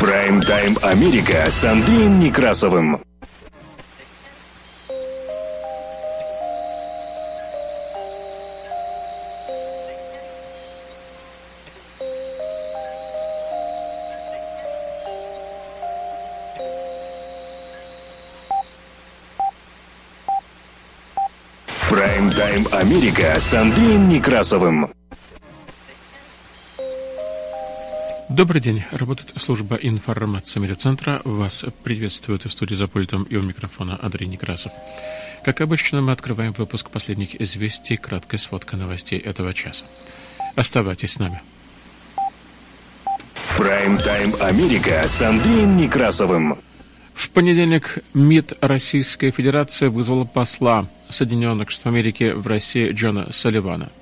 Прайм-тайм Америка с Андреем Некрасовым. Прайм-тайм Америка с Андреем Некрасовым. Добрый день. Работает служба информации медиацентра. Вас приветствует в студии за пультом и у микрофона Андрей Некрасов. Как обычно, мы открываем выпуск последних известий, краткая сводка новостей этого часа. Оставайтесь с нами. Прайм-тайм Америка с Андреем Некрасовым. В понедельник МИД Российской Федерации вызвал посла Соединенных Штатов Америки в России Джона Салливана –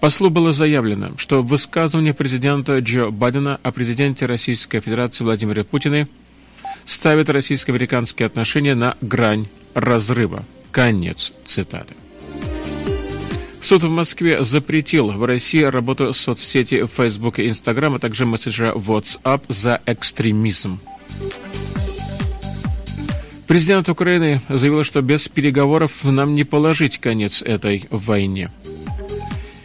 Послу было заявлено, что высказывание президента Джо Байдена о президенте Российской Федерации Владимире Путине ставит российско-американские отношения на грань разрыва. Конец цитаты. Суд в Москве запретил в России работу соцсети Facebook и Instagram, а также мессенджера WhatsApp за экстремизм. Президент Украины заявил, что без переговоров нам не положить конец этой войне.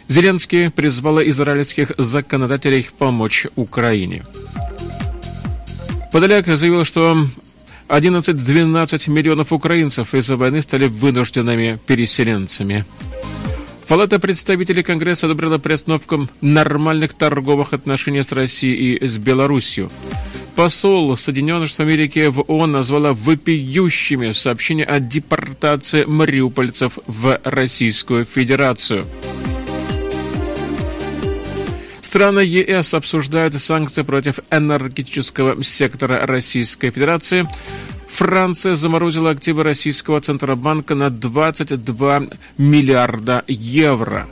Зеленский призвал израильских законодателей помочь Украине. Подоляк заявил, что 11-12 миллионов украинцев из-за войны стали вынужденными переселенцами. Палата представителей Конгресса одобрила приостановку нормальных торговых отношений с Россией и с Беларусью. Посол Соединенных Штатов Америки в ООН назвала вопиющими сообщения о депортации мариупольцев в Российскую Федерацию. Страны ЕС обсуждают санкции против энергетического сектора Российской Федерации. Франция заморозила активы российского Центробанка на 22 миллиарда евро.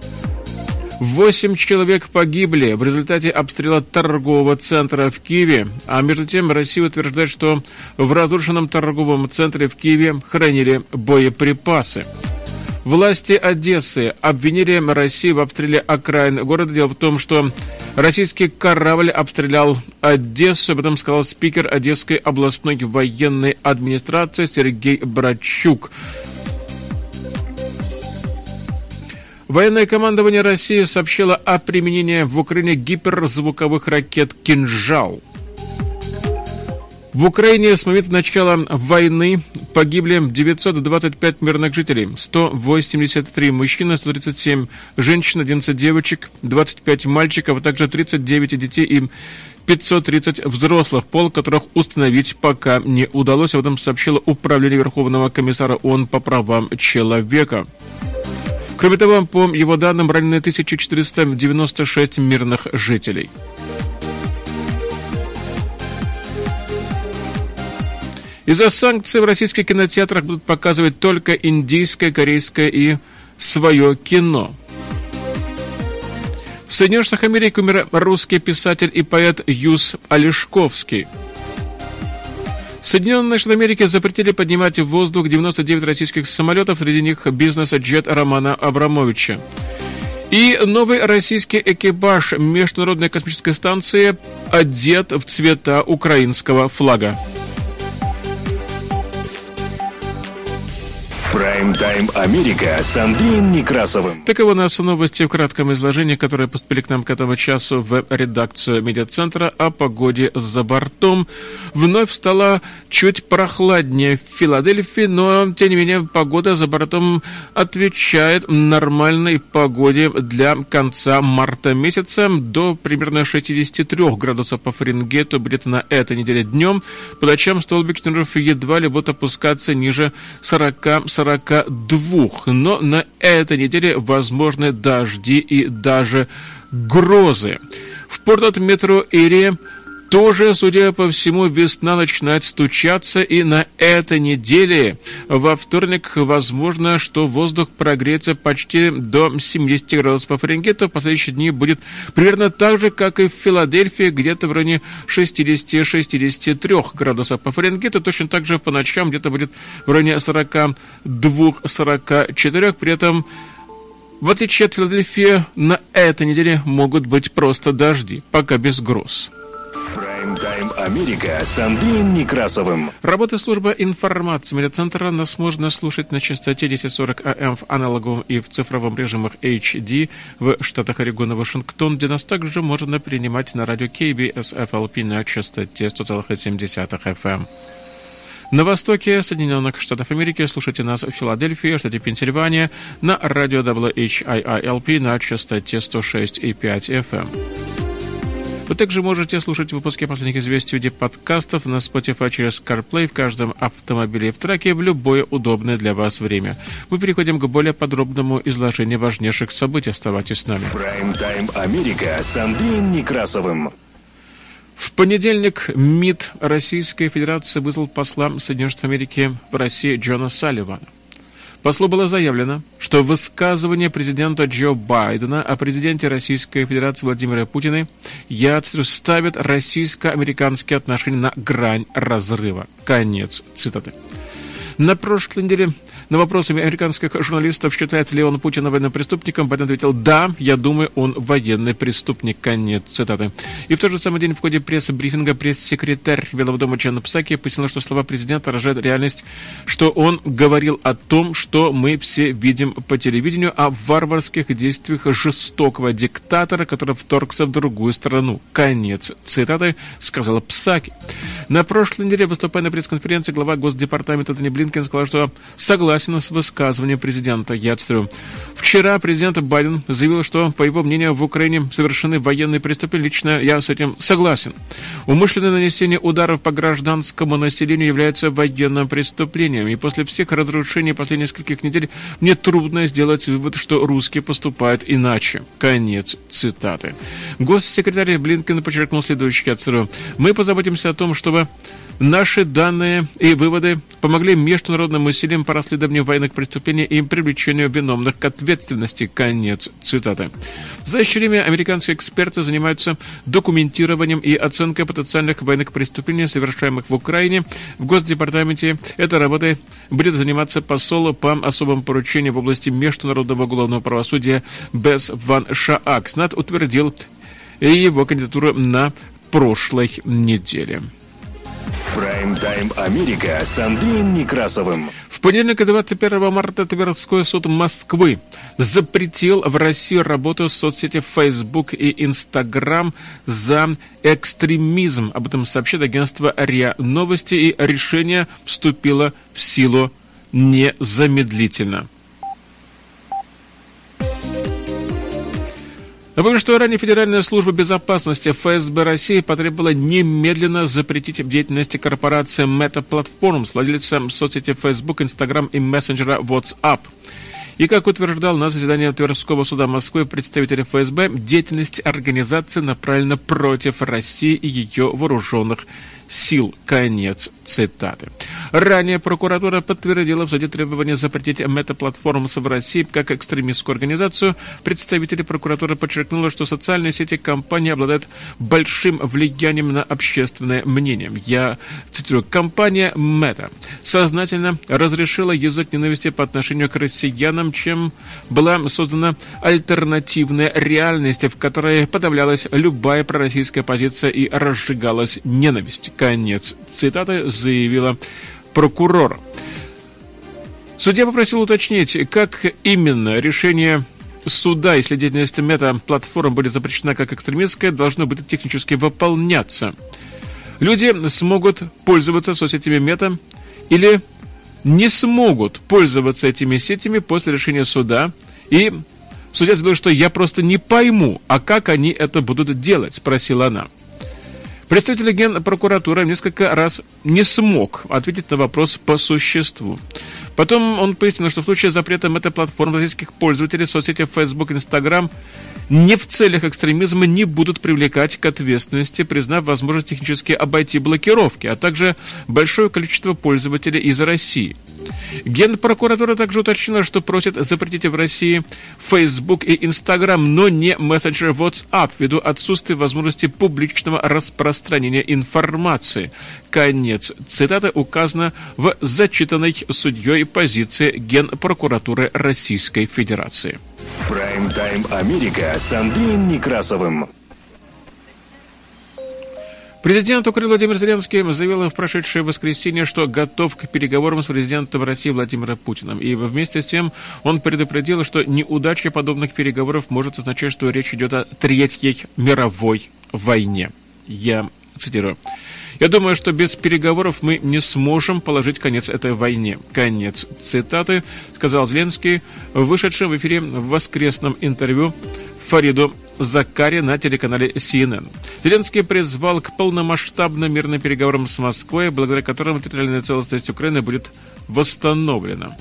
Восемь человек погибли в результате обстрела торгового центра в Киеве, а между тем Россия утверждает, что в разрушенном торговом центре в Киеве хранили боеприпасы. Власти Одессы обвинили Россию в обстреле окраин города. Дело в том, что российский корабль обстрелял Одессу, об этом сказал спикер Одесской областной военной администрации Сергей Брачук. Военное командование России сообщило о применении в Украине гиперзвуковых ракет «Кинжал». В Украине с момента начала войны погибли 925 мирных жителей, 183 мужчины, 137 женщин, 11 девочек, 25 мальчиков, а также 39 детей и 530 взрослых, пол которых установить пока не удалось. Об этом сообщило Управление Верховного комиссара ООН по правам человека. Кроме того, по его данным, ранены 1496 мирных жителей. Из-за санкций в российских кинотеатрах будут показывать только индийское, корейское и свое кино. В Соединенных Штатах Америки умер русский писатель и поэт Юс Олешковский. Соединенные Штаты Америки запретили поднимать в воздух 99 российских самолетов, среди них бизнес-джет Романа Абрамовича. И новый российский экипаж Международной космической станции одет в цвета украинского флага. Прайм-тайм Америка с Андреем Некрасовым. Таковы нас новости в кратком изложении, которые поступили к нам к этому часу в редакцию медиацентра о погоде за бортом. Вновь стало чуть прохладнее в Филадельфии, но, тем не менее, погода за бортом отвечает нормальной погоде для конца марта месяца до примерно 63 градусов по Фаренгейту будет на этой неделе днем. По ночам столбик едва ли будет опускаться ниже 40-40 42. Но на этой неделе возможны дожди и даже грозы. В порт метро Ири тоже, судя по всему, весна начинает стучаться, и на этой неделе, во вторник, возможно, что воздух прогреется почти до 70 градусов по Фаренгейту. В последующие дни будет примерно так же, как и в Филадельфии, где-то в районе 60-63 градусов по Фаренгейту. Точно так же по ночам где-то будет в районе 42-44. При этом В отличие от Филадельфии, на этой неделе могут быть просто дожди, пока без гроз. Прайм-тайм Америка с Андреем Некрасовым. Работа службы информации медиацентра нас можно слушать на частоте 1040 АМ в аналоговом и в цифровом режимах HD в штатах Орегон и Вашингтон, где нас также можно принимать на радио KBS FLP на частоте 100,7 FM. На востоке Соединенных Штатов Америки слушайте нас в Филадельфии, штате Пенсильвания, на радио WHIILP на частоте 106,5 FM. Вы также можете слушать выпуски последних известий в виде подкастов на Spotify через CarPlay в каждом автомобиле и в траке в любое удобное для вас время. Мы переходим к более подробному изложению важнейших событий. Оставайтесь с нами. Прайм-тайм Америка с Андреем Некрасовым. В понедельник МИД Российской Федерации вызвал посла Соединенных Штатов Америки в России Джона Салливана. Послу было заявлено, что высказывание президента Джо Байдена о президенте Российской Федерации Владимира Путина, я цитирую, ставит российско-американские отношения на грань разрыва. Конец цитаты. На прошлой неделе на вопросы американских журналистов, считает ли он Путина военным преступником, Байден ответил «Да, я думаю, он военный преступник». Конец цитаты. И в тот же самый день в ходе пресс-брифинга пресс-секретарь Белого дома Джанна Псаки пояснил, что слова президента отражают реальность, что он говорил о том, что мы все видим по телевидению, о варварских действиях жестокого диктатора, который вторгся в другую страну. Конец цитаты, сказала Псаки. На прошлой неделе, выступая на пресс-конференции, глава Госдепартамента Тони Блинкен сказал, что согласен согласен с высказыванием президента Яцерю. Вчера президент Байден заявил, что, по его мнению, в Украине совершены военные преступления. Лично я с этим согласен. Умышленное нанесение ударов по гражданскому населению является военным преступлением. И после всех разрушений последних нескольких недель мне трудно сделать вывод, что русские поступают иначе. Конец цитаты. Госсекретарь Блинкен подчеркнул следующее Яцерю. Мы позаботимся о том, чтобы Наши данные и выводы помогли международным усилиям по расследованию военных преступлений и привлечению виновных к ответственности. Конец цитаты. В настоящее время американские эксперты занимаются документированием и оценкой потенциальных военных преступлений, совершаемых в Украине. В Госдепартаменте этой работой будет заниматься посол по особым поручениям в области международного уголовного правосудия Бес Ван Шаак. СНАТ утвердил его кандидатуру на прошлой неделе. Прайм-тайм Америка с Андреем Некрасовым. В понедельник, 21 марта, Тверской суд Москвы запретил в России работу соцсети Facebook и Instagram за экстремизм. Об этом сообщает агентство РИА Новости, и решение вступило в силу незамедлительно. Напомню, что ранее Федеральная служба безопасности ФСБ России потребовала немедленно запретить деятельность корпорации Meta Platforms, владельцем соцсети Facebook, Instagram и мессенджера WhatsApp. И, как утверждал на заседании Тверского суда Москвы представитель ФСБ, деятельность организации направлена против России и ее вооруженных. Конец цитаты. Ранее прокуратура подтвердила в суде требование запретить метаплатформс в России как экстремистскую организацию. Представители прокуратуры подчеркнули, что социальные сети компании обладают большим влиянием на общественное мнение. Я цитирую. Компания Мета сознательно разрешила язык ненависти по отношению к россиянам, чем была создана альтернативная реальность, в которой подавлялась любая пророссийская позиция и разжигалась ненависть. Конец цитаты заявила прокурор. Судья попросил уточнить, как именно решение суда, если деятельность мета-платформ будет запрещена как экстремистская, должно быть технически выполняться. Люди смогут пользоваться соцсетями мета или не смогут пользоваться этими сетями после решения суда. И судья сказал, что я просто не пойму, а как они это будут делать, спросила она. Представитель Генпрокуратуры несколько раз не смог ответить на вопрос по существу. Потом он пояснил, что в случае запрета метаплатформ российских пользователей соцсети Facebook Instagram не в целях экстремизма не будут привлекать к ответственности, признав возможность технически обойти блокировки, а также большое количество пользователей из России – Генпрокуратура также уточнила, что просит запретить в России Facebook и Instagram, но не мессенджер WhatsApp, ввиду отсутствия возможности публичного распространения информации. Конец цитаты указано в зачитанной судьей позиции Генпрокуратуры Российской Федерации. Прайм-тайм Америка с Андреем Некрасовым. Президент Украины Владимир Зеленский заявил в прошедшее воскресенье, что готов к переговорам с президентом России Владимиром Путиным. И вместе с тем он предупредил, что неудача подобных переговоров может означать, что речь идет о Третьей мировой войне. Я цитирую. Я думаю, что без переговоров мы не сможем положить конец этой войне. Конец цитаты, сказал Зеленский, вышедший в эфире в воскресном интервью Фариду Закари на телеканале CNN. Зеленский призвал к полномасштабным мирным переговорам с Москвой, благодаря которым территориальная целостность Украины будет восстановлена.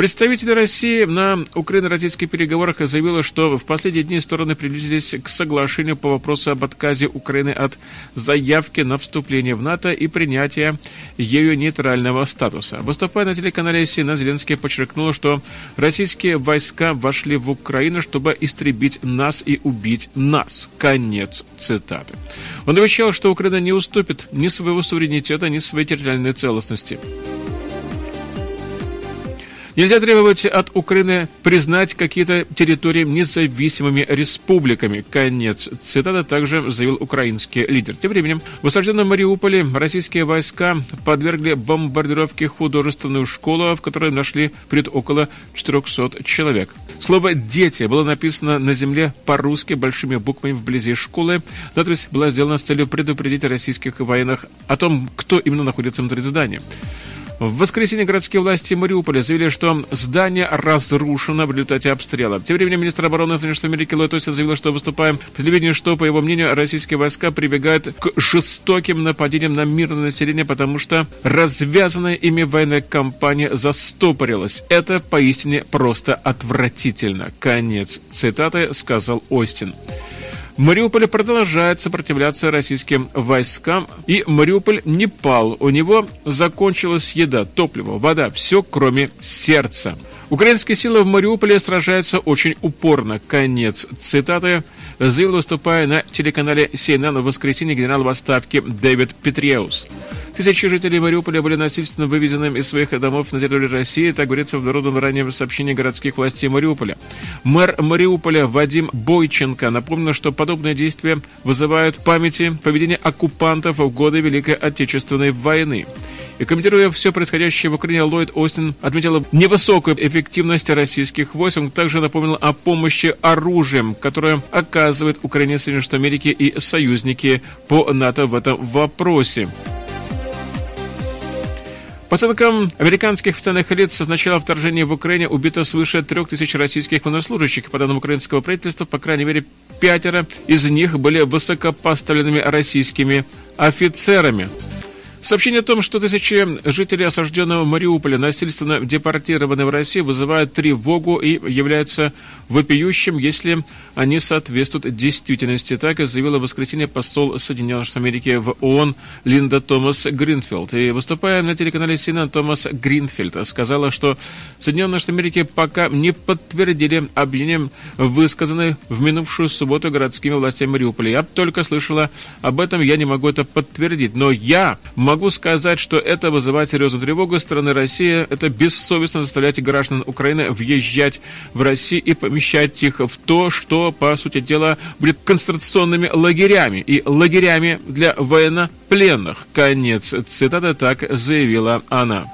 Представитель России на украино-российских переговорах заявил, что в последние дни стороны приблизились к соглашению по вопросу об отказе Украины от заявки на вступление в НАТО и принятия ею нейтрального статуса. Выступая на телеканале CNN, Зеленский подчеркнул, что российские войска вошли в Украину, чтобы истребить нас и убить нас. Конец цитаты. Он обещал, что Украина не уступит ни своего суверенитета, ни своей территориальной целостности. Нельзя требовать от Украины признать какие-то территории независимыми республиками. Конец. Цитата также заявил украинский лидер. Тем временем в осажденном Мариуполе российские войска подвергли бомбардировке художественную школу, в которой нашли пред около 400 человек. Слово «дети» было написано на земле по-русски большими буквами вблизи школы. Надпись была сделана с целью предупредить российских военных о том, кто именно находится внутри здания. В воскресенье городские власти Мариуполя заявили, что здание разрушено в результате обстрела. Тем временем министр обороны Соединенных Америки Ллойд Остин заявил, что выступая в телевидении, что, по его мнению, российские войска прибегают к жестоким нападениям на мирное население, потому что развязанная ими военная кампания застопорилась. Это поистине просто отвратительно. Конец цитаты сказал Остин. Мариуполь продолжает сопротивляться российским войскам, и Мариуполь не пал. У него закончилась еда, топливо, вода, все кроме сердца. Украинские силы в Мариуполе сражаются очень упорно. Конец цитаты заявил, выступая на телеканале CNN в воскресенье генерал в отставке Дэвид Петреус. Тысячи жителей Мариуполя были насильственно вывезены из своих домов на территории России, так говорится в народном раннем сообщении городских властей Мариуполя. Мэр Мариуполя Вадим Бойченко напомнил, что подобные действия вызывают памяти поведения оккупантов в годы Великой Отечественной войны. И комментируя все происходящее в Украине, Ллойд Остин отметил невысокую эффективность российских войск. Он также напомнил о помощи оружием, которое оказывает Украине Соединенные Штаты Америки и союзники по НАТО в этом вопросе. По оценкам американских официальных лиц, с начала вторжения в Украине убито свыше трех тысяч российских военнослужащих. По данным украинского правительства, по крайней мере, пятеро из них были высокопоставленными российскими офицерами. Сообщение о том, что тысячи жителей осажденного Мариуполя насильственно депортированы в Россию, вызывает тревогу и является вопиющим, если они соответствуют действительности. Так заявила в воскресенье посол Соединенных Штатов Америки в ООН Линда Томас Гринфилд. И выступая на телеканале CNN, Томас Гринфилд сказала, что Соединенные Штаты Америки пока не подтвердили обвинения, высказанные в минувшую субботу городскими властями Мариуполя. Я только слышала об этом, я не могу это подтвердить. Но я сказать, что это вызывает серьезную тревогу стороны России. Это бессовестно заставлять граждан Украины въезжать в Россию и помещать их в то, что, по сути дела, будет концентрационными лагерями и лагерями для военнопленных. Конец цитаты так заявила она.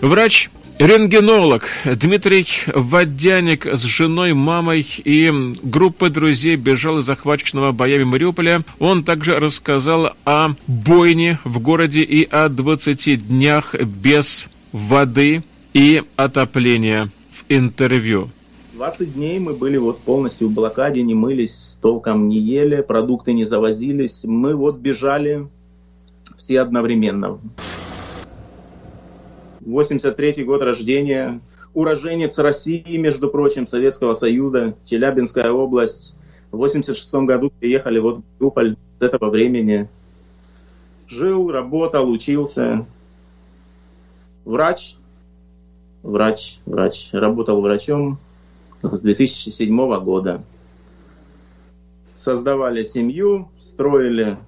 Врач Рентгенолог Дмитрий Водяник с женой, мамой и группой друзей бежал из захваченного боями Мариуполя. Он также рассказал о бойне в городе и о 20 днях без воды и отопления в интервью. 20 дней мы были вот полностью в блокаде, не мылись, толком не ели, продукты не завозились. Мы вот бежали все одновременно. 83 год рождения, уроженец России, между прочим, Советского Союза, Челябинская область. В 86 году приехали вот в Мариуполь с этого времени. Жил, работал, учился. Врач, врач, врач. Работал врачом с 2007 года. Создавали семью, строили,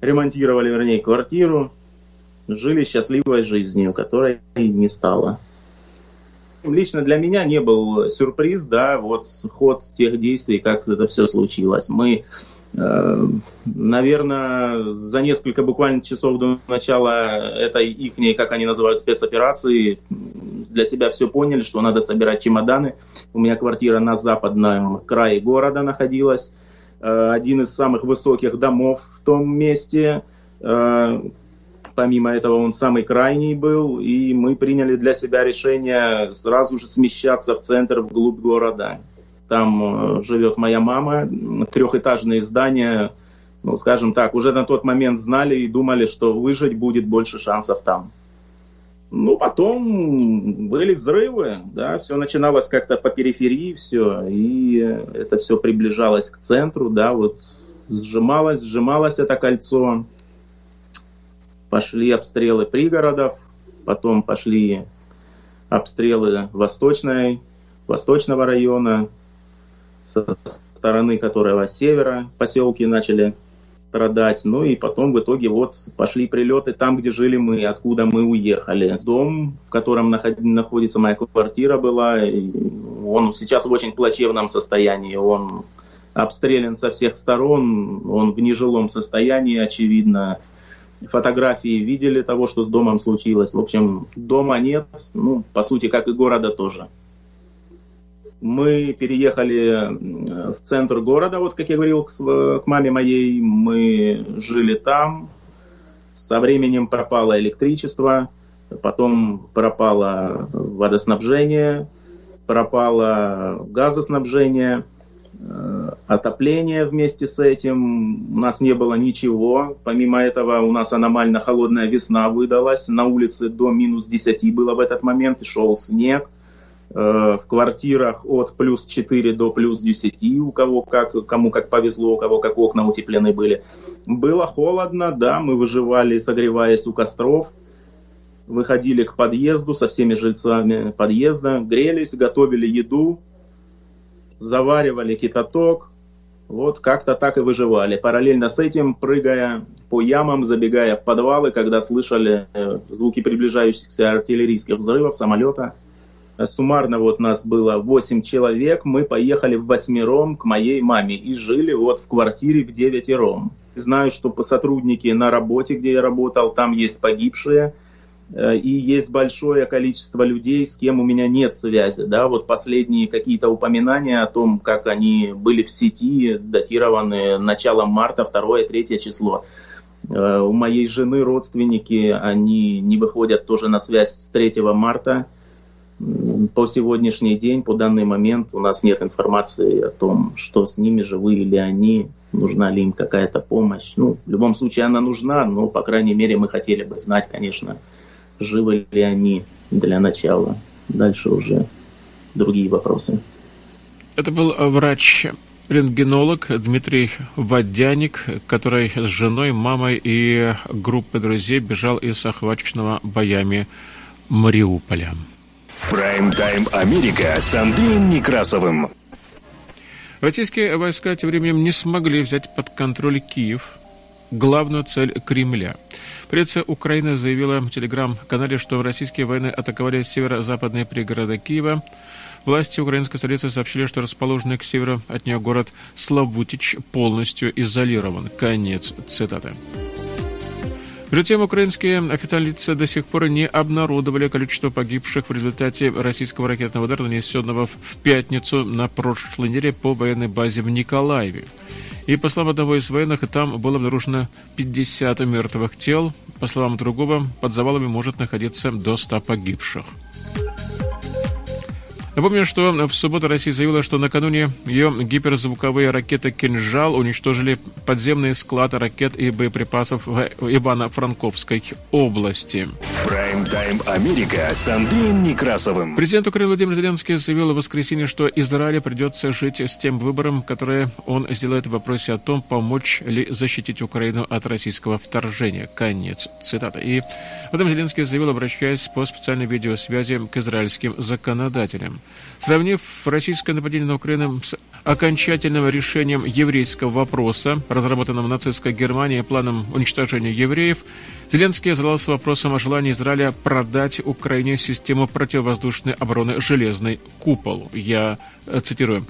ремонтировали, вернее, квартиру, жили счастливой жизнью, которой не стало. Лично для меня не был сюрприз, да, вот ход тех действий, как это все случилось. Мы Э, наверное, за несколько буквально часов до начала этой их, как они называют, спецоперации, для себя все поняли, что надо собирать чемоданы. У меня квартира на западном крае города находилась. Э, один из самых высоких домов в том месте. Э, помимо этого он самый крайний был. И мы приняли для себя решение сразу же смещаться в центр, вглубь города. Там э, живет моя мама, трехэтажные здания, ну, скажем так, уже на тот момент знали и думали, что выжить будет больше шансов там. Ну, потом были взрывы, да, все начиналось как-то по периферии, все, и это все приближалось к центру, да, вот сжималось, сжималось это кольцо, пошли обстрелы пригородов, потом пошли обстрелы восточной, восточного района, со стороны которого севера поселки начали страдать. Ну и потом в итоге вот пошли прилеты там, где жили мы, откуда мы уехали. Дом, в котором находится моя квартира была, он сейчас в очень плачевном состоянии. Он обстрелян со всех сторон, он в нежилом состоянии, очевидно. Фотографии видели того, что с домом случилось. В общем, дома нет, ну, по сути, как и города тоже. Мы переехали в центр города, вот как я говорил, к, к маме моей. Мы жили там. Со временем пропало электричество, потом пропало водоснабжение, пропало газоснабжение, э, отопление вместе с этим. У нас не было ничего. Помимо этого у нас аномально холодная весна выдалась. На улице до минус 10 было в этот момент, шел снег. Э, в квартирах от плюс 4 до плюс 10, у кого как, кому как повезло, у кого как окна утеплены были. Было холодно, да, мы выживали, согреваясь у костров, выходили к подъезду со всеми жильцами подъезда, грелись, готовили еду, заваривали кипяток, вот как-то так и выживали. Параллельно с этим, прыгая по ямам, забегая в подвалы, когда слышали э, звуки приближающихся артиллерийских взрывов самолета – Суммарно вот нас было 8 человек, мы поехали в восьмером к моей маме и жили вот в квартире в девятером. Знаю, что по сотрудники на работе, где я работал, там есть погибшие, э, и есть большое количество людей, с кем у меня нет связи. Да? Вот последние какие-то упоминания о том, как они были в сети, датированы началом марта, 2-3 число. Э, у моей жены родственники, они не выходят тоже на связь с 3 марта, по сегодняшний день, по данный момент у нас нет информации о том, что с ними, живы или они, нужна ли им какая-то помощь. Ну, в любом случае она нужна, но, по крайней мере, мы хотели бы знать, конечно, живы ли они для начала. Дальше уже другие вопросы. Это был врач рентгенолог Дмитрий Водяник, который с женой, мамой и группой друзей бежал из охваченного боями Мариуполя. Прайм-тайм Америка с Андреем Некрасовым. Российские войска тем временем не смогли взять под контроль Киев, главную цель Кремля. Полиция Украины заявила в телеграм-канале, что российские войны атаковали северо-западные пригороды Киева. Власти украинской столицы сообщили, что расположенный к северу от нее город Славутич полностью изолирован. Конец цитаты. Между тем, украинские официальные лица до сих пор не обнародовали количество погибших в результате российского ракетного удара, нанесенного в пятницу на прошлой неделе по военной базе в Николаеве. И по словам одного из военных, там было обнаружено 50 мертвых тел. По словам другого, под завалами может находиться до 100 погибших. Напомню, что в субботу Россия заявила, что накануне ее гиперзвуковые ракеты «Кинжал» уничтожили подземные склады ракет и боеприпасов в Ивано-Франковской области. Прайм-тайм Америка с Андреем Некрасовым. Президент Украины Владимир Зеленский заявил в воскресенье, что Израилю придется жить с тем выбором, которое он сделает в вопросе о том, помочь ли защитить Украину от российского вторжения. Конец цитаты. И в этом Зеленский заявил, обращаясь по специальной видеосвязи к израильским законодателям. Сравнив российское нападение на Украину с окончательным решением еврейского вопроса, разработанным нацистской Германией планом уничтожения евреев, Зеленский задался вопросом о желании Израиля продать Украине систему противовоздушной обороны «Железный купол». Я э, цитирую.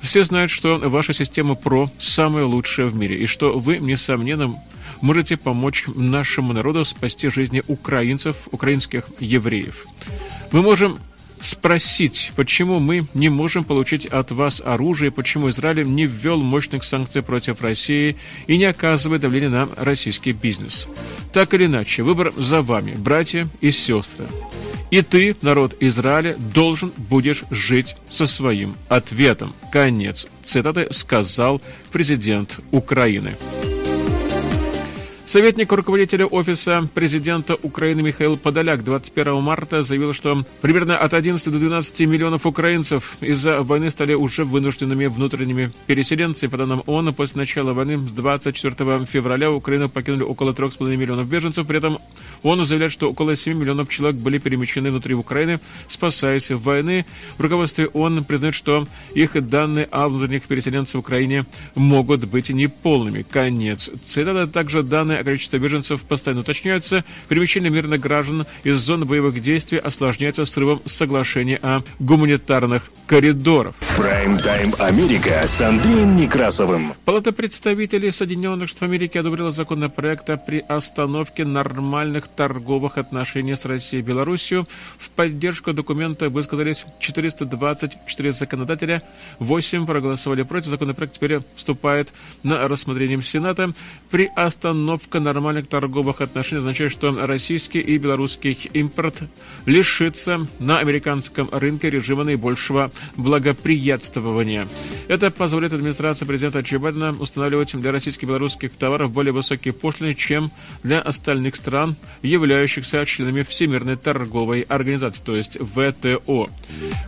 Все знают, что ваша система ПРО самая лучшая в мире, и что вы, несомненно, можете помочь нашему народу спасти жизни украинцев, украинских евреев. Мы можем спросить, почему мы не можем получить от вас оружие, почему Израиль не ввел мощных санкций против России и не оказывает давления на российский бизнес. Так или иначе, выбор за вами, братья и сестры. И ты, народ Израиля, должен будешь жить со своим ответом. Конец цитаты сказал президент Украины. Советник руководителя Офиса президента Украины Михаил Подоляк 21 марта заявил, что примерно от 11 до 12 миллионов украинцев из-за войны стали уже вынужденными внутренними переселенцами. По данным ООН, после начала войны с 24 февраля Украину покинули около 3,5 миллионов беженцев. При этом ООН заявляет, что около 7 миллионов человек были перемещены внутри Украины, спасаясь в войны. В руководстве ООН признают, что их данные о внутренних переселенцах в Украине могут быть неполными. Конец. Цитата также данные о количестве беженцев постоянно уточняются. Перемещение мирных граждан из зоны боевых действий осложняется срывом соглашения о гуманитарных коридорах. Прайм-тайм Америка с Андреем Некрасовым. Палата представителей Соединенных Штатов Америки одобрила законопроект о приостановке нормальных торговых отношений с Россией и Беларусью. В поддержку документа высказались 424 законодателя, 8 проголосовали против. Законопроект теперь вступает на рассмотрение Сената. Приостановка нормальных торговых отношений означает, что российский и белорусский импорт лишится на американском рынке режима наибольшего благоприятствования. Это позволит администрации президента Джо Байдена устанавливать для российских и белорусских товаров более высокие пошлины, чем для остальных стран, являющихся членами Всемирной торговой организации, то есть ВТО.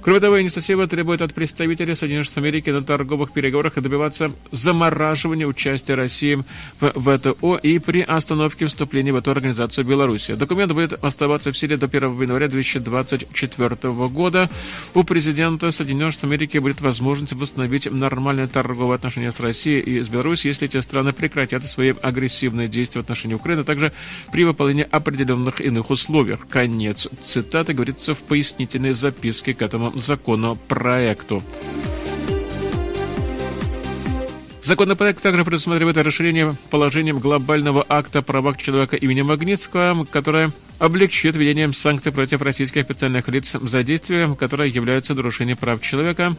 Кроме того, инициатива требует от представителей Соединенных Штатов Америки на торговых переговорах добиваться замораживания участия России в ВТО и при остановке вступления в эту организацию Беларуси. Документ будет оставаться в силе до 1 января 2024 года. У президента Соединенных Штатов Америки будет возможность восстановить нормальные торговые отношения с Россией и с Беларусью, если эти страны прекратят свои агрессивные действия в отношении Украины, а также при выполнении определенных иных условиях. Конец цитаты говорится в пояснительной записке к этому законопроекту. Законопроект также предусматривает расширение положением глобального акта о правах человека имени Магнитского, которое облегчит введение санкций против российских официальных лиц за действия, которые являются нарушением прав человека.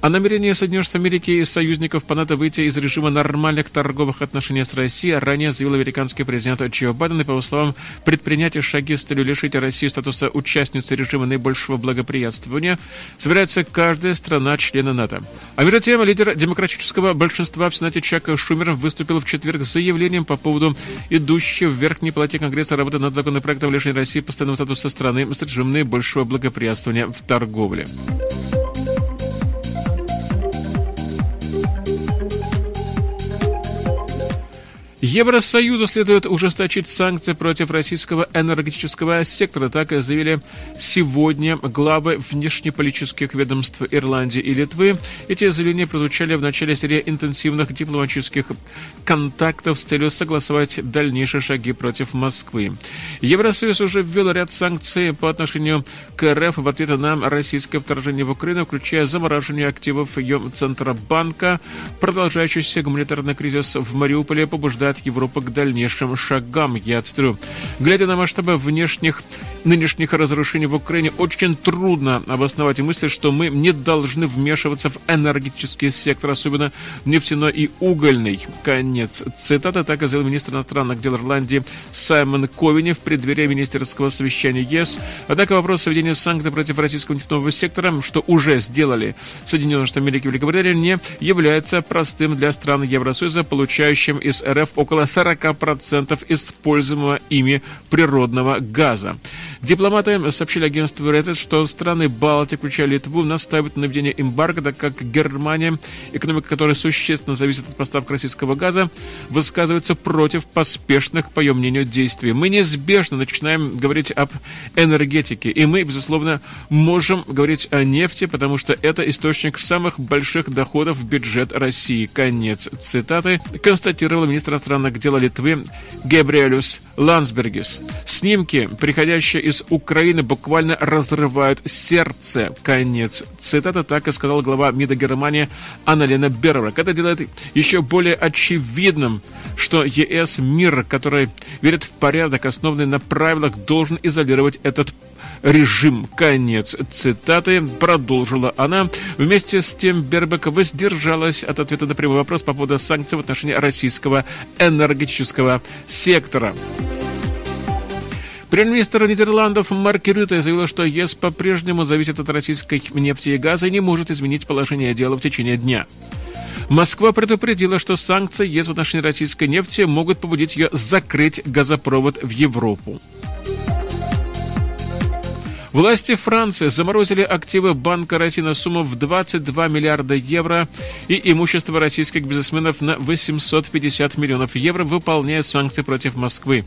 О намерении Соединенных Штатов Америки и союзников по НАТО выйти из режима нормальных торговых отношений с Россией ранее заявил американский президент Джо Байден и, по его словам, предпринять шаги с целью лишить Россию статуса участницы режима наибольшего благоприятствования собирается каждая страна-члена НАТО. А между тем, лидер демократического большинства в Сенате Чак Шумер выступил в четверг с заявлением по поводу идущей в Верхней палате Конгресса работы над законопроектом лишения России постоянного статуса страны с режимом наибольшего благоприятствования в торговле. Евросоюзу следует ужесточить санкции против российского энергетического сектора. Так и заявили сегодня главы внешнеполитических ведомств Ирландии и Литвы. Эти заявления прозвучали в начале серии интенсивных дипломатических контактов с целью согласовать дальнейшие шаги против Москвы. Евросоюз уже ввел ряд санкций по отношению к РФ в ответ на российское вторжение в Украину, включая замораживание активов ее Центробанка, продолжающийся гуманитарный кризис в Мариуполе побуждает призывает Европу к дальнейшим шагам. Я цитирую. Глядя на масштабы внешних нынешних разрушений в Украине, очень трудно обосновать мысли, что мы не должны вмешиваться в энергетический сектор, особенно нефтяной и угольный. Конец цитаты. Так заявил министр иностранных дел Ирландии Саймон Ковини в преддверии министерского совещания ЕС. Однако вопрос введения санкций против российского нефтяного сектора, что уже сделали Соединенные Штаты Америки и Великобритания, не является простым для стран Евросоюза, получающим из РФ около 40% используемого ими природного газа. Дипломаты сообщили агентству Reuters, что страны Балтии, включая Литву, настаивают на введении эмбарго, так как Германия, экономика которой существенно зависит от поставок российского газа, высказывается против поспешных, по ее мнению, действий. Мы неизбежно начинаем говорить об энергетике, и мы, безусловно, можем говорить о нефти, потому что это источник самых больших доходов в бюджет России. Конец цитаты констатировал министр иностранных дел Литвы Гебриэлюс Лансбергис. Снимки, приходящие из Украины, буквально разрывают сердце. Конец цитаты, так и сказал глава МИДа Германии Анналена Бервак. Это делает еще более очевидным, что ЕС мир, который верит в порядок, основанный на правилах, должен изолировать этот режим. Конец цитаты. Продолжила она. Вместе с тем Бербек воздержалась от ответа на прямой вопрос по поводу санкций в отношении российского энергетического сектора. Премьер-министр Нидерландов Марк Рюте заявил, что ЕС по-прежнему зависит от российской нефти и газа и не может изменить положение дела в течение дня. Москва предупредила, что санкции ЕС в отношении российской нефти могут побудить ее закрыть газопровод в Европу. Власти Франции заморозили активы Банка России на сумму в 22 миллиарда евро и имущество российских бизнесменов на 850 миллионов евро, выполняя санкции против Москвы.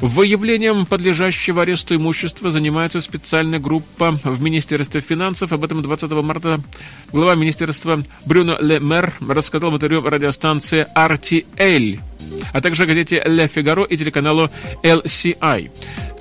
Выявлением подлежащего аресту имущества занимается специальная группа в Министерстве финансов. Об этом 20 марта глава министерства Брюно Лемер рассказал в интервью радиостанции RTL, а также газете «Ле Фигаро» и телеканалу LCI.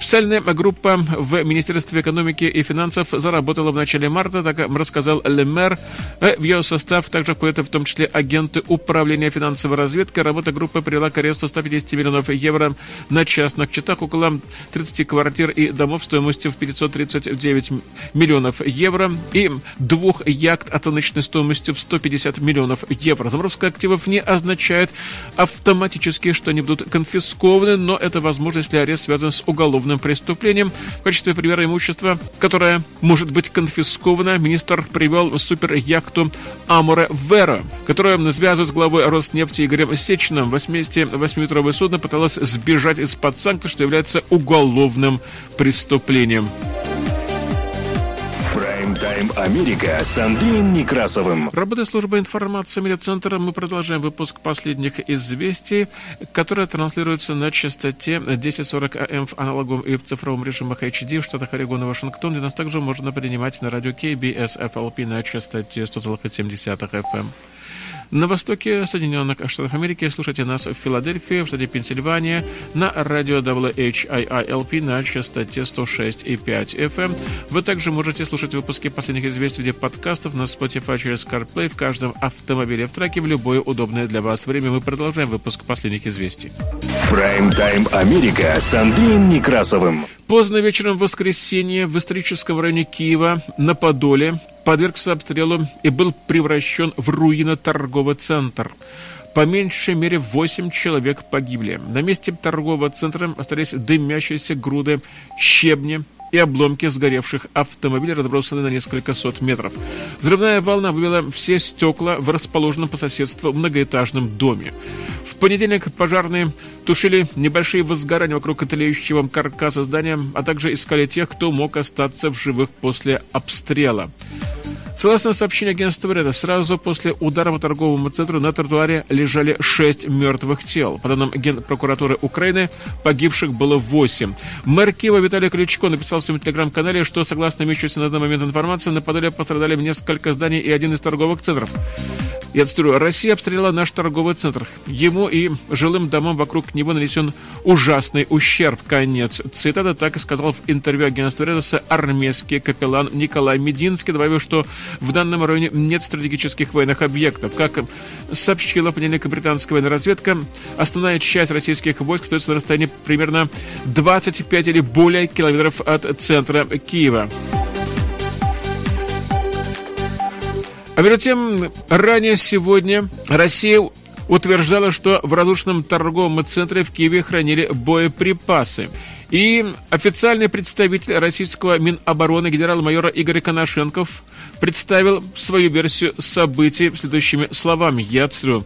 Специальная группа в Министерстве экономики и финансов заработала в начале марта, так рассказал Лемер. Э, в ее состав также входят в том числе агенты управления финансовой разведкой. Работа группы привела к аресту 150 миллионов евро на частных читах, около 30 квартир и домов стоимостью в 539 миллионов евро и двух яхт оценочной стоимостью в 150 миллионов евро. Заморозка активов не означает автоматически, что они будут конфискованы, но это возможно, если арест связан с уголовным преступлением. В качестве примера имущества, которое может быть конфисковано, министр привел суперяхту Амуре Вера, которая связывает с главой Роснефти Игорем Сечиным. 88-метровое судно пыталось сбежать из-под санкций, что является уголовным преступлением. Прайм-тайм Америка с Андреем Некрасовым. Работая служба информации медиацентра, мы продолжаем выпуск последних известий, которые транслируются на частоте 1040 АМ в аналоговом и в цифровом режимах HD в штатах Орегон Вашингтон, где нас также можно принимать на радио KBS FLP на частоте 100,7 FM. На востоке Соединенных Штатов Америки слушайте нас в Филадельфии, в штате Пенсильвания, на радио WHIILP на частоте 106,5 FM. Вы также можете слушать выпуски последних известий в виде подкастов на Spotify через CarPlay в каждом автомобиле в траке в любое удобное для вас время. Мы продолжаем выпуск последних известий. Прайм-тайм Америка с Андреем Некрасовым. Поздно вечером в воскресенье в историческом районе Киева на Подоле подвергся обстрелу и был превращен в руино-торговый центр. По меньшей мере 8 человек погибли. На месте торгового центра остались дымящиеся груды щебня, и обломки сгоревших автомобилей разбросаны на несколько сот метров. Взрывная волна выбила все стекла в расположенном по соседству многоэтажном доме. В понедельник пожарные тушили небольшие возгорания вокруг тлеющего каркаса здания, а также искали тех, кто мог остаться в живых после обстрела. Согласно сообщению агентства Реда, сразу после удара по торговому центру на тротуаре лежали шесть мертвых тел. По данным Генпрокуратуры Украины, погибших было восемь. Мэр Киева Виталий Ключко написал в своем телеграм-канале, что, согласно имеющейся на данный момент информации, на Подоле пострадали несколько зданий и один из торговых центров. Я цитирую, Россия обстреляла наш торговый центр. Ему и жилым домам вокруг него нанесен ужасный ущерб. Конец. Цитата так и сказал в интервью агентству Редоса армейский капеллан Николай Мединский, добавив, что в данном районе нет стратегических военных объектов. Как сообщила понедельник британская военная разведка, основная часть российских войск остается на расстоянии примерно 25 или более километров от центра Киева. А между тем, ранее сегодня Россия утверждала, что в разрушенном торговом центре в Киеве хранили боеприпасы. И официальный представитель российского Минобороны генерал-майора Игорь Коношенков представил свою версию событий следующими словами. Я цитирую.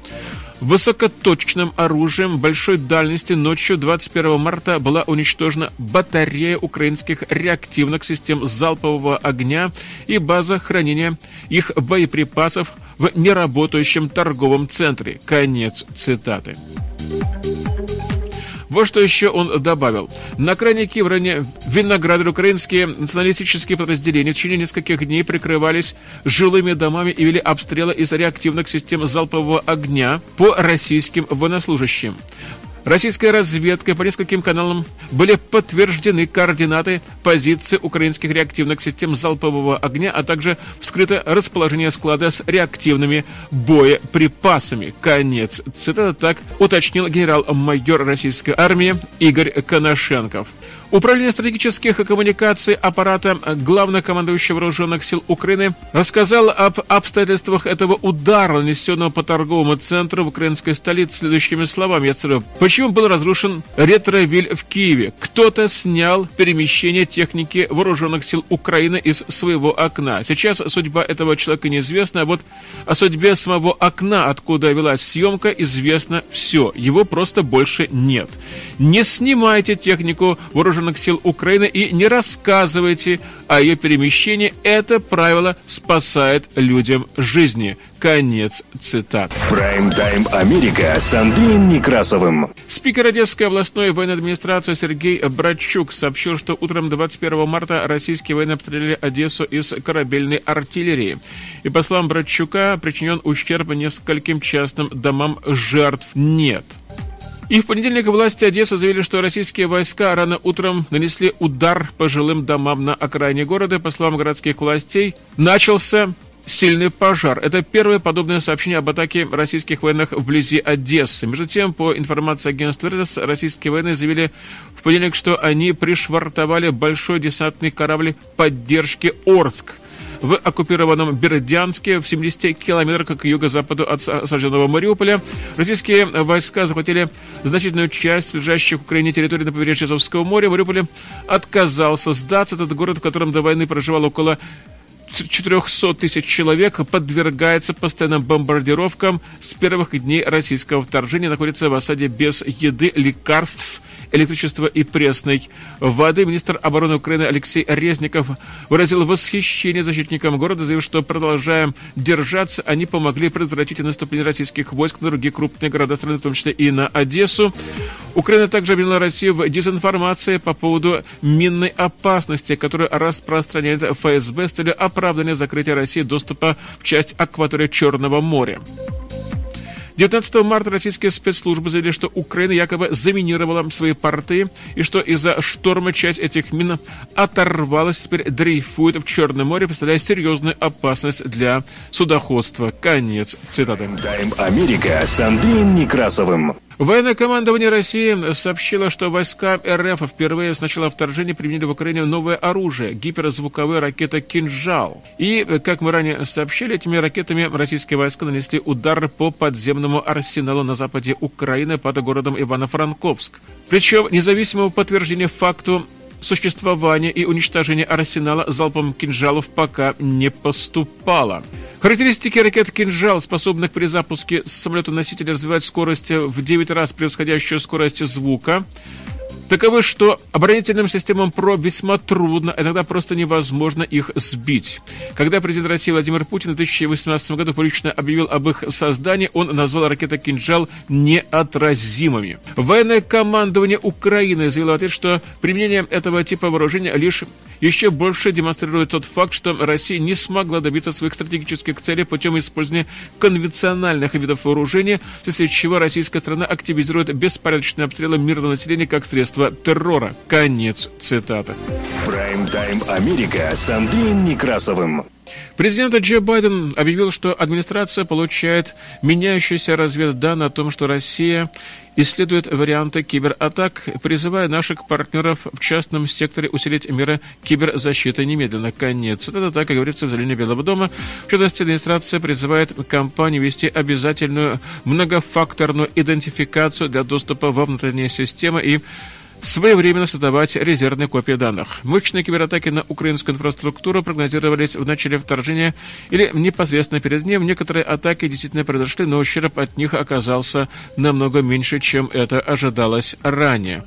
Высокоточным оружием большой дальности ночью 21 марта была уничтожена батарея украинских реактивных систем залпового огня и база хранения их боеприпасов в неработающем торговом центре. Конец цитаты. Вот что еще он добавил. На крайне Киев, районе Виноградар, украинские националистические подразделения в течение нескольких дней прикрывались жилыми домами и вели обстрелы из реактивных систем залпового огня по российским военнослужащим. Российская разведка по нескольким каналам были подтверждены координаты позиции украинских реактивных систем залпового огня, а также вскрыто расположение склада с реактивными боеприпасами. Конец. Цитата так уточнил генерал-майор российской армии Игорь Коношенков. Управление стратегических коммуникаций аппарата главнокомандующего вооруженных сил Украины рассказал об обстоятельствах этого удара, нанесенного по торговому центру в украинской столице следующими словами. Я цитирую. Почему был разрушен ретровиль в Киеве? Кто-то снял перемещение техники вооруженных сил Украины из своего окна. Сейчас судьба этого человека неизвестна, а вот о судьбе самого окна, откуда велась съемка, известно все. Его просто больше нет. Не снимайте технику вооруженных вооруженных сил Украины и не рассказывайте о ее перемещении. Это правило спасает людям жизни. Конец цитат. Прайм-тайм Америка с Андреем Некрасовым. Спикер Одесской областной военной администрации Сергей Братчук сообщил, что утром 21 марта российские военные обстреляли Одессу из корабельной артиллерии. И по словам Братчука, причинен ущерб нескольким частным домам, жертв нет. И в понедельник власти Одессы заявили, что российские войска рано утром нанесли удар по жилым домам на окраине города. По словам городских властей, начался сильный пожар. Это первое подобное сообщение об атаке российских военных вблизи Одессы. Между тем, по информации агентства РС, российские военные заявили в понедельник, что они пришвартовали большой десантный корабль поддержки «Орск», в оккупированном Бердянске в 70 километрах к юго-западу от осажденного Мариуполя. Российские войска захватили значительную часть лежащих в Украине территории на побережье Азовского моря. Мариуполь отказался сдаться. Этот город, в котором до войны проживало около 400 тысяч человек подвергается постоянным бомбардировкам с первых дней российского вторжения, находится в осаде без еды, лекарств электричества и пресной воды. Министр обороны Украины Алексей Резников выразил восхищение защитникам города, заявив, что продолжаем держаться. Они помогли предотвратить наступление российских войск на другие крупные города страны, в том числе и на Одессу. Украина также обвинила Россию в дезинформации по поводу минной опасности, которую распространяет ФСБ с целью оправдания закрытия России доступа в часть акватории Черного моря. 19 марта российские спецслужбы заявили, что Украина якобы заминировала свои порты и что из-за шторма часть этих мин оторвалась, теперь дрейфует в Черном море, представляя серьезную опасность для судоходства. Конец цитаты. Тайм Америка с Андреем Некрасовым. Военное командование России сообщило, что войска РФ впервые с начала вторжения применили в Украине новое оружие – гиперзвуковая ракета «Кинжал». И, как мы ранее сообщили, этими ракетами российские войска нанесли удар по подземному арсеналу на западе Украины под городом Ивано-Франковск. Причем независимого подтверждения факту существования и уничтожения арсенала залпом кинжалов пока не поступало. Характеристики ракет «Кинжал», способных при запуске самолета-носителя развивать скорость в 9 раз превосходящую скорость звука, таковы, что оборонительным системам ПРО весьма трудно, иногда просто невозможно их сбить. Когда президент России Владимир Путин в 2018 году публично объявил об их создании, он назвал ракеты «Кинжал» неотразимыми. Военное командование Украины заявило в ответ, что применение этого типа вооружения лишь еще больше демонстрирует тот факт, что Россия не смогла добиться своих стратегических целей путем использования конвенциональных видов вооружения, вследствие чего российская страна активизирует беспорядочные обстрелы мирного населения как средство террора. Конец цитаты. Прайм-тайм Америка с Андреем Некрасовым. Президент Джо Байден объявил, что администрация получает меняющиеся разведданные о том, что Россия исследует варианты кибератак, призывая наших партнеров в частном секторе усилить меры киберзащиты немедленно. Конец. Это так, как говорится в заявлении Белого дома. В частности, администрация призывает компании вести обязательную многофакторную идентификацию для доступа во внутренние системы и своевременно создавать резервные копии данных. Мощные кибератаки на украинскую инфраструктуру прогнозировались в начале вторжения или непосредственно перед ним. Некоторые атаки действительно произошли, но ущерб от них оказался намного меньше, чем это ожидалось ранее.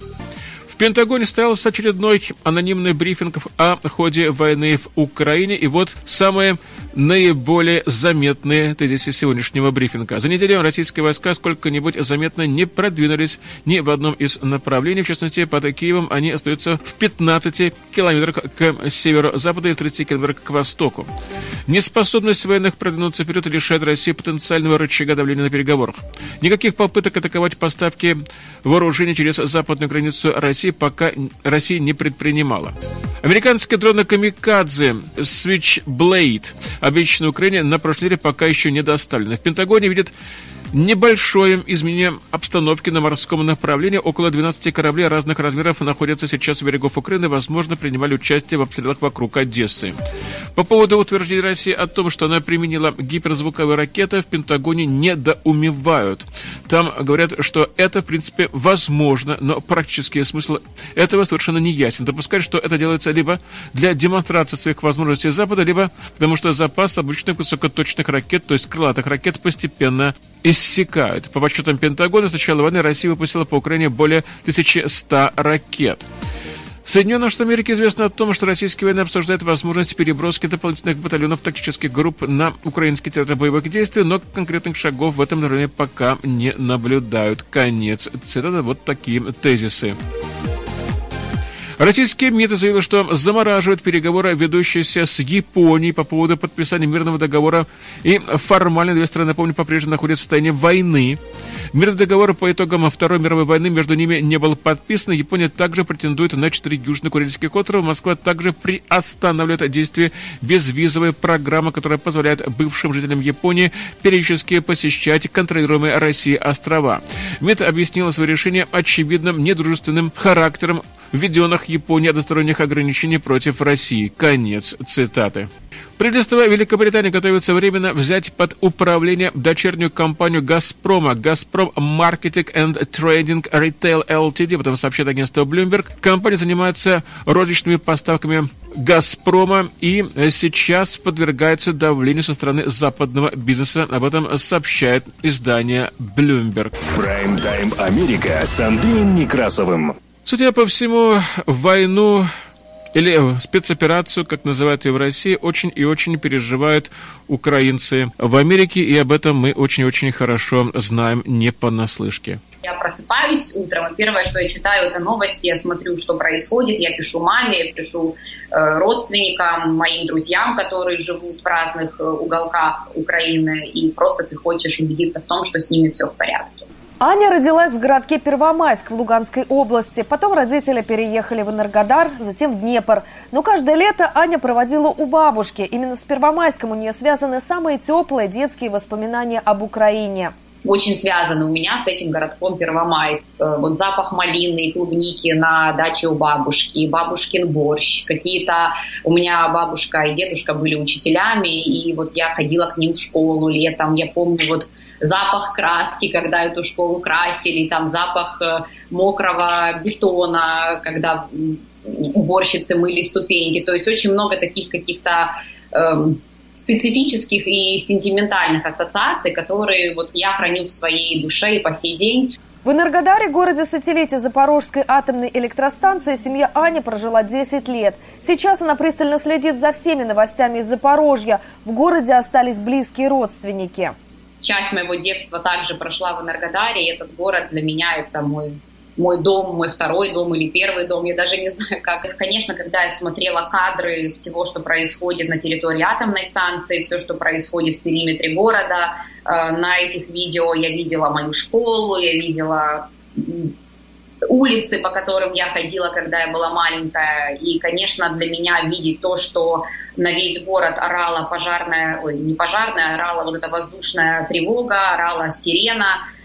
Пентагоне состоялся очередной анонимный брифинг о ходе войны в Украине. И вот самые наиболее заметные тезисы сегодняшнего брифинга. За неделю российские войска сколько-нибудь заметно не продвинулись ни в одном из направлений. В частности, под Киевом они остаются в 15 километрах к северо-западу и в 30 километрах к востоку. Неспособность военных продвинуться вперед лишает России потенциального рычага давления на переговорах. Никаких попыток атаковать поставки вооружений через западную границу России пока Россия не предпринимала. Американские дроны «Камикадзе» Switchblade, обещанные Украине, на прошлой неделе пока еще не доставлены. В Пентагоне видят небольшое изменение обстановки на морском направлении. Около 12 кораблей разных размеров находятся сейчас у берегов Украины, возможно, принимали участие в обстрелах вокруг Одессы. По поводу утверждений России о том, что она применила гиперзвуковые ракеты, в Пентагоне недоумевают. Там говорят, что это, в принципе, возможно, но практический смысл этого совершенно не ясен. Допускать, что это делается либо для демонстрации своих возможностей Запада, либо потому что запас обычных высокоточных ракет, то есть крылатых ракет, постепенно иссякают. По подсчетам Пентагона, с начала войны Россия выпустила по Украине более 1100 ракет. Соединенным Штатам Америки известно о том, что российские военные обсуждают возможность переброски дополнительных батальонов тактических групп на украинский театр боевых действий, но конкретных шагов в этом направлении пока не наблюдают. Конец цитаты. Вот такие тезисы. Российские МИД заявили, что замораживают переговоры, ведущиеся с Японией по поводу подписания мирного договора. И формально две страны, напомню, по-прежнему находятся в состоянии войны. Мирный договор по итогам Второй мировой войны между ними не был подписан. Япония также претендует на четыре южно-курильских острова. Москва также приостанавливает действие безвизовой программы, которая позволяет бывшим жителям Японии периодически посещать контролируемые Россией острова. МИД объяснила свое решение очевидным недружественным характером введенных Японией односторонних ограничений против России. Конец цитаты. Правительство Великобритании готовится временно взять под управление дочернюю компанию «Газпрома» «Газпром Marketing and Trading Retail Ltd», об этом сообщает агентство Bloomberg. Компания занимается розничными поставками «Газпрома» и сейчас подвергается давлению со стороны западного бизнеса. Об этом сообщает издание Bloomberg. Прайм-тайм Америка с Андреем Некрасовым. Судя по всему, войну или спецоперацию, как называют ее в России, очень и очень переживают украинцы в Америке, и об этом мы очень-очень хорошо знаем не понаслышке. Я просыпаюсь утром, и первое, что я читаю, это новости, я смотрю, что происходит, я пишу маме, я пишу э, родственникам, моим друзьям, которые живут в разных э, уголках Украины, и просто ты хочешь убедиться в том, что с ними все в порядке. Аня родилась в городке Первомайск в Луганской области. Потом родители переехали в Энергодар, затем в Днепр. Но каждое лето Аня проводила у бабушки. Именно с Первомайском у нее связаны самые теплые детские воспоминания об Украине очень связаны у меня с этим городком Первомайск. Э, вот запах малины и клубники на даче у бабушки, бабушкин борщ, какие-то... У меня бабушка и дедушка были учителями, и вот я ходила к ним в школу летом. Я помню вот запах краски, когда эту школу красили, там запах э, мокрого бетона, когда уборщицы мыли ступеньки. То есть очень много таких каких-то эм, специфических и сентиментальных ассоциаций, которые вот я храню в своей душе и по сей день. В Энергодаре, городе-сателлите Запорожской атомной электростанции, семья Ани прожила 10 лет. Сейчас она пристально следит за всеми новостями из Запорожья. В городе остались близкие родственники. Часть моего детства также прошла в Энергодаре, и этот город для меня это мой мой дом, мой второй дом или первый дом, я даже не знаю как. Конечно, когда я смотрела кадры всего, что происходит на территории атомной станции, все, что происходит в периметре города, э, на этих видео я видела мою школу, я видела улицы, по которым я ходила, когда я была маленькая. И, конечно, для меня видеть то, что на весь город орала пожарная, ой, не пожарная, орала вот эта воздушная тревога, орала сирена –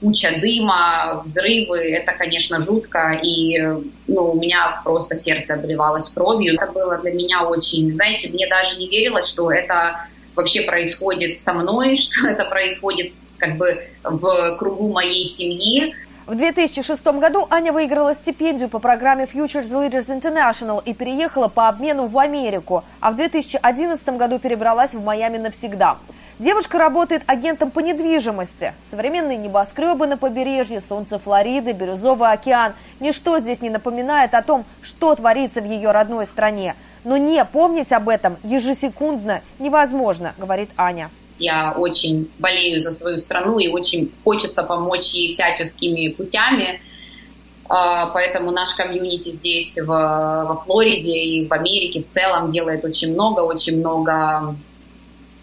куча дыма, взрывы, это, конечно, жутко, и ну, у меня просто сердце обливалось кровью. Это было для меня очень, знаете, мне даже не верилось, что это вообще происходит со мной, что это происходит как бы в кругу моей семьи. В 2006 году Аня выиграла стипендию по программе Futures Leaders International и переехала по обмену в Америку, а в 2011 году перебралась в Майами навсегда. Девушка работает агентом по недвижимости. Современные небоскребы на побережье, солнце Флориды, бирюзовый океан. Ничто здесь не напоминает о том, что творится в ее родной стране. Но не помнить об этом ежесекундно невозможно, говорит Аня. Я очень болею за свою страну и очень хочется помочь ей всяческими путями. А, поэтому наш комьюнити здесь, в, во Флориде и в Америке в целом делает очень много, очень много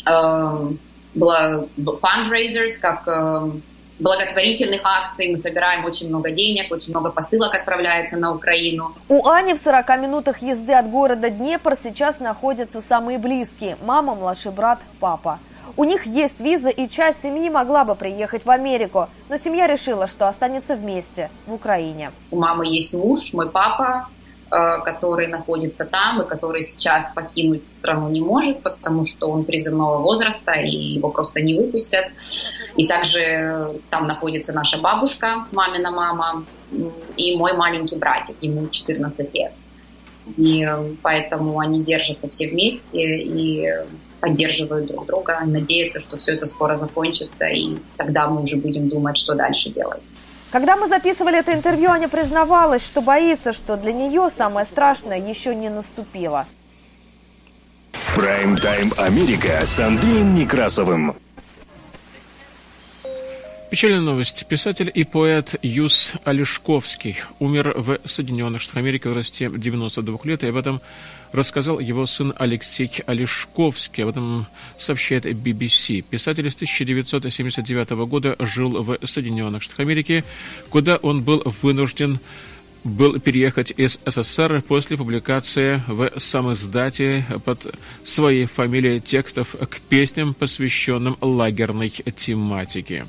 Эм, fundraisers, как эм, благотворительных акций. Мы собираем очень много денег, очень много посылок отправляется на Украину. У Ани в 40 минутах езды от города Днепр сейчас находятся самые близкие. Мама, младший брат, папа. У них есть виза, и часть семьи могла бы приехать в Америку. Но семья решила, что останется вместе в Украине. У мамы есть муж, мой папа, который находится там и который сейчас покинуть страну не может, потому что он призывного возраста и его просто не выпустят. И также там находится наша бабушка, мамина мама, и мой маленький братик, ему 14 лет. И поэтому они держатся все вместе и поддерживают друг друга, надеются, что все это скоро закончится, и тогда мы уже будем думать, что дальше делать. Когда мы записывали это интервью, Аня признавалась, что боится, что для нее самое страшное еще не наступило. Прайм-тайм Америка с Андреем Некрасовым. Печальная новость. Писатель и поэт Юс Олешковский умер в Соединенных Штатах Америки в возрасте 92 лет, и об этом рассказал его сын Алексей Олешковский. Об этом сообщает BBC. Писатель с 1979 года жил в Соединенных Штатах Америки, куда он был вынужден был переехать из СССР после публикации в самоиздате под своей фамилией текстов к песням, посвященным лагерной тематике.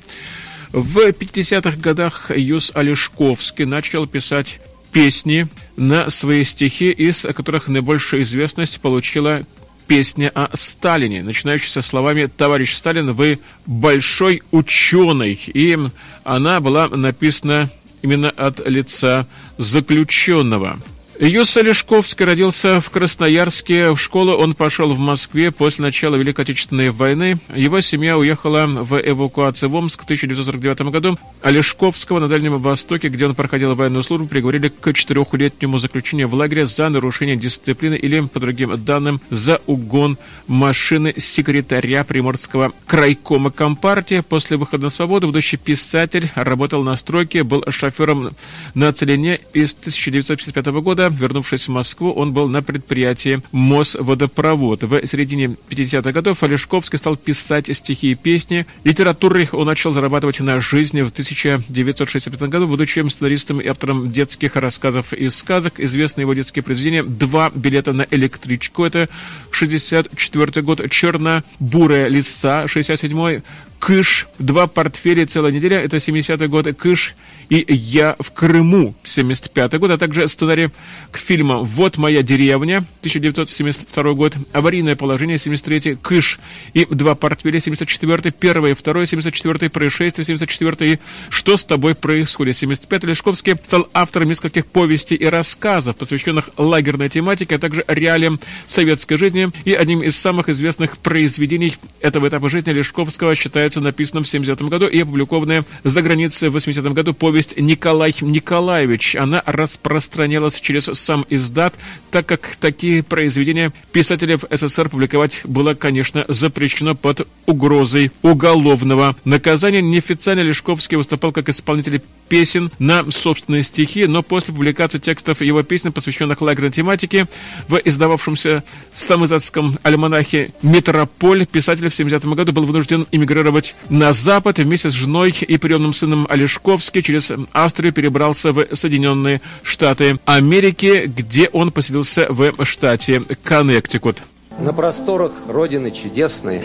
В 50-х годах Юс Олешковский начал писать песни на свои стихи, из которых наибольшую известность получила песня о Сталине, начинающаяся словами «Товарищ Сталин, вы большой ученый». И она была написана именно от лица заключенного – Юса Лешковский родился в Красноярске. В школу он пошел в Москве после начала Великой Отечественной войны. Его семья уехала в эвакуацию в Омск в 1949 году. А Лешковского на Дальнем Востоке, где он проходил военную службу, приговорили к четырехлетнему заключению в лагере за нарушение дисциплины или, по другим данным, за угон машины секретаря Приморского крайкома Компартии. После выхода на свободу будущий писатель работал на стройке, был шофером на Целине из 1955 года года, вернувшись в Москву, он был на предприятии Мосводопровод. В середине 50-х годов Олешковский стал писать стихи и песни. Литературой он начал зарабатывать на жизнь в 1965 году, будучи сценаристом и автором детских рассказов и сказок. Известны его детские произведения «Два билета на электричку» — это 64 год, «Черно-бурая лиса» — 67 Кыш, два портфеля целая неделя, это 70-й год, Кыш и Я в Крыму, 75-й год, а также сценарий к фильмам «Вот моя деревня», 1972 год, «Аварийное положение», 73-й, Кыш и два портфеля, 74-й, первый и второй, 74-й, происшествие, 74-й, «Что с тобой происходит», 75-й, Лешковский стал автором нескольких повестей и рассказов, посвященных лагерной тематике, а также реалиям советской жизни, и одним из самых известных произведений этого этапа жизни Лешковского считается написанным в 79 году и опубликованная за границей в 80 году повесть «Николай Николаевич». Она распространялась через сам издат, так как такие произведения писателей в СССР публиковать было, конечно, запрещено под угрозой уголовного наказания. Неофициально Лешковский выступал как исполнитель песен на собственные стихи, но после публикации текстов его песен, посвященных лагерной тематике, в издававшемся самоиздатском альманахе «Метрополь» писатель в 70 году был вынужден эмигрировать на Запад вместе с женой и приемным сыном Олешковски через Австрию перебрался в Соединенные Штаты Америки, где он поселился в штате Коннектикут. На просторах Родины чудесной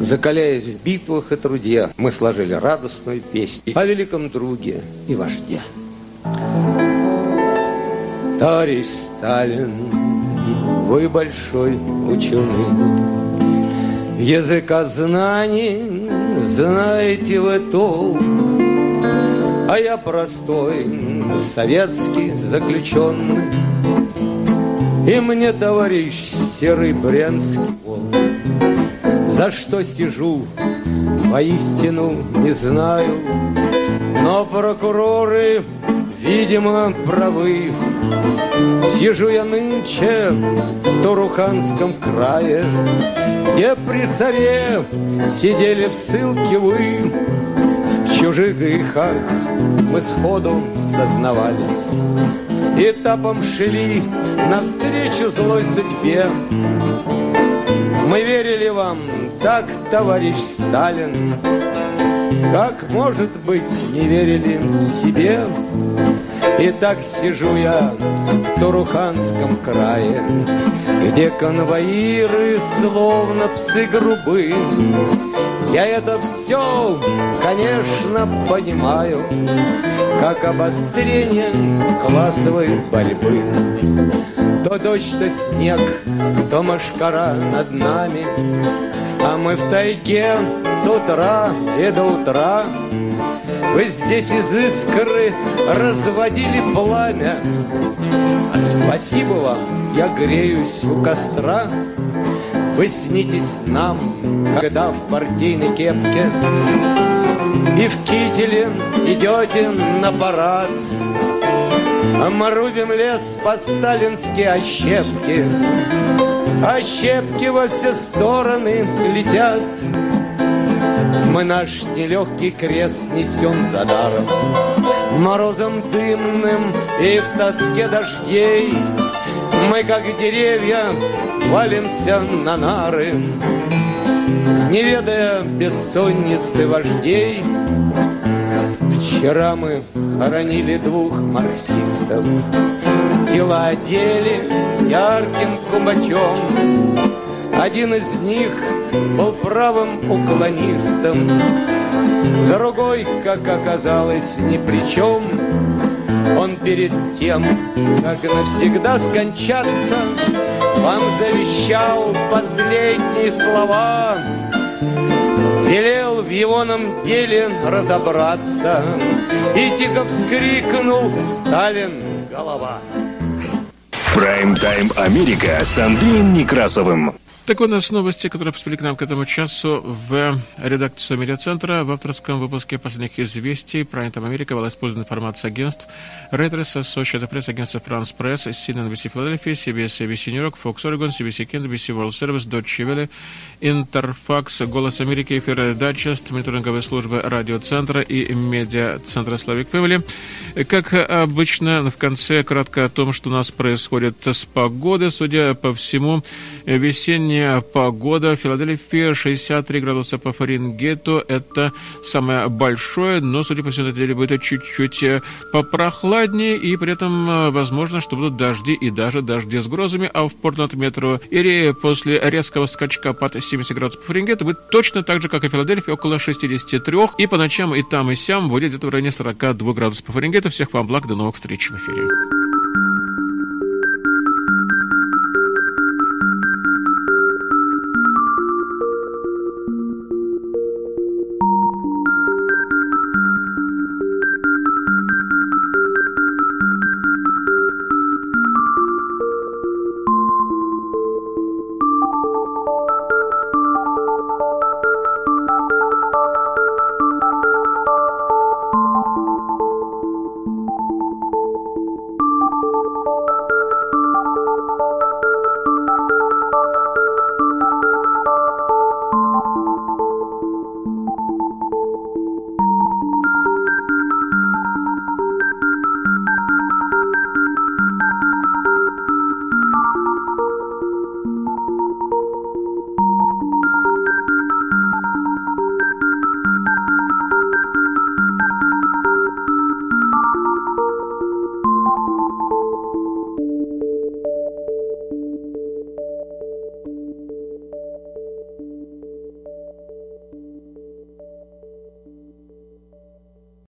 Закаляясь в битвах и труде, мы сложили радостную песню о великом друге и вожде. Товарищ Сталин, вы большой ученый, Языка знаний знаете вы толк, А я простой советский заключенный, И мне товарищ серый брянский волк. За что стяжу, воистину не знаю, Но прокуроры, видимо, правы. Сижу я нынче в Туруханском крае, Где при царе сидели в ссылке вы. В чужих грехах мы сходу сознавались, Этапом шли навстречу злой судьбе. Мы верили вам, так, товарищ Сталин, Как, может быть, не верили себе. И так сижу я в Туруханском крае, Где конвоиры, словно псы грубы. Я это все, конечно, понимаю, Как обострение классовой борьбы. То дождь, то снег, то машкара над нами, А мы в тайге с утра и до утра. Вы здесь из искры разводили пламя, а спасибо вам, я греюсь у костра. Вы снитесь нам, когда в партийной кепке И в кителе идете на парад — а мы рубим лес по-сталински ощепки Ощепки во все стороны летят. Мы наш нелегкий крест несем за даром Морозом дымным и в тоске дождей Мы, как деревья, валимся на нары Не ведая бессонницы вождей Вчера мы хоронили двух марксистов, Тела одели ярким кумачом. Один из них был правым уклонистом, Другой, как оказалось, ни при чем. Он перед тем, как навсегда скончаться, Вам завещал последние слова — Велел в егоном деле разобраться И тихо вскрикнул Сталин голова Прайм-тайм Америка с Андреем Некрасовым. Так у нас новости, которые поступили к нам к этому часу в редакцию медиацентра. В авторском выпуске последних известий Prime Америка была использована информация агентств Reuters, Associated Press, агентство France Press, CNN NBC Philadelphia, CBS ABC New York, Fox Oregon, CBC Kent, BBC World Service, Deutsche Welle, Интерфакс, Голос Америки, эфир Дайджест, мониторинговые службы радиоцентра и медиацентра Slavic Family. Как обычно, в конце кратко о том, что у нас происходит с погодой. Судя по всему, весенний Сегодня погода в Филадельфии 63 градуса по Фаренгейту. Это самое большое, но, судя по всему, на деле будет чуть-чуть э, попрохладнее, и при этом э, возможно, что будут дожди и даже дожди с грозами, а в Портленд метро Ири после резкого скачка под 70 градусов по Фаренгейту будет точно так же, как и в Филадельфии, около 63, и по ночам и там, и сям будет где-то в районе 42 градусов по Фаренгейту. Всех вам благ, до новых встреч в эфире.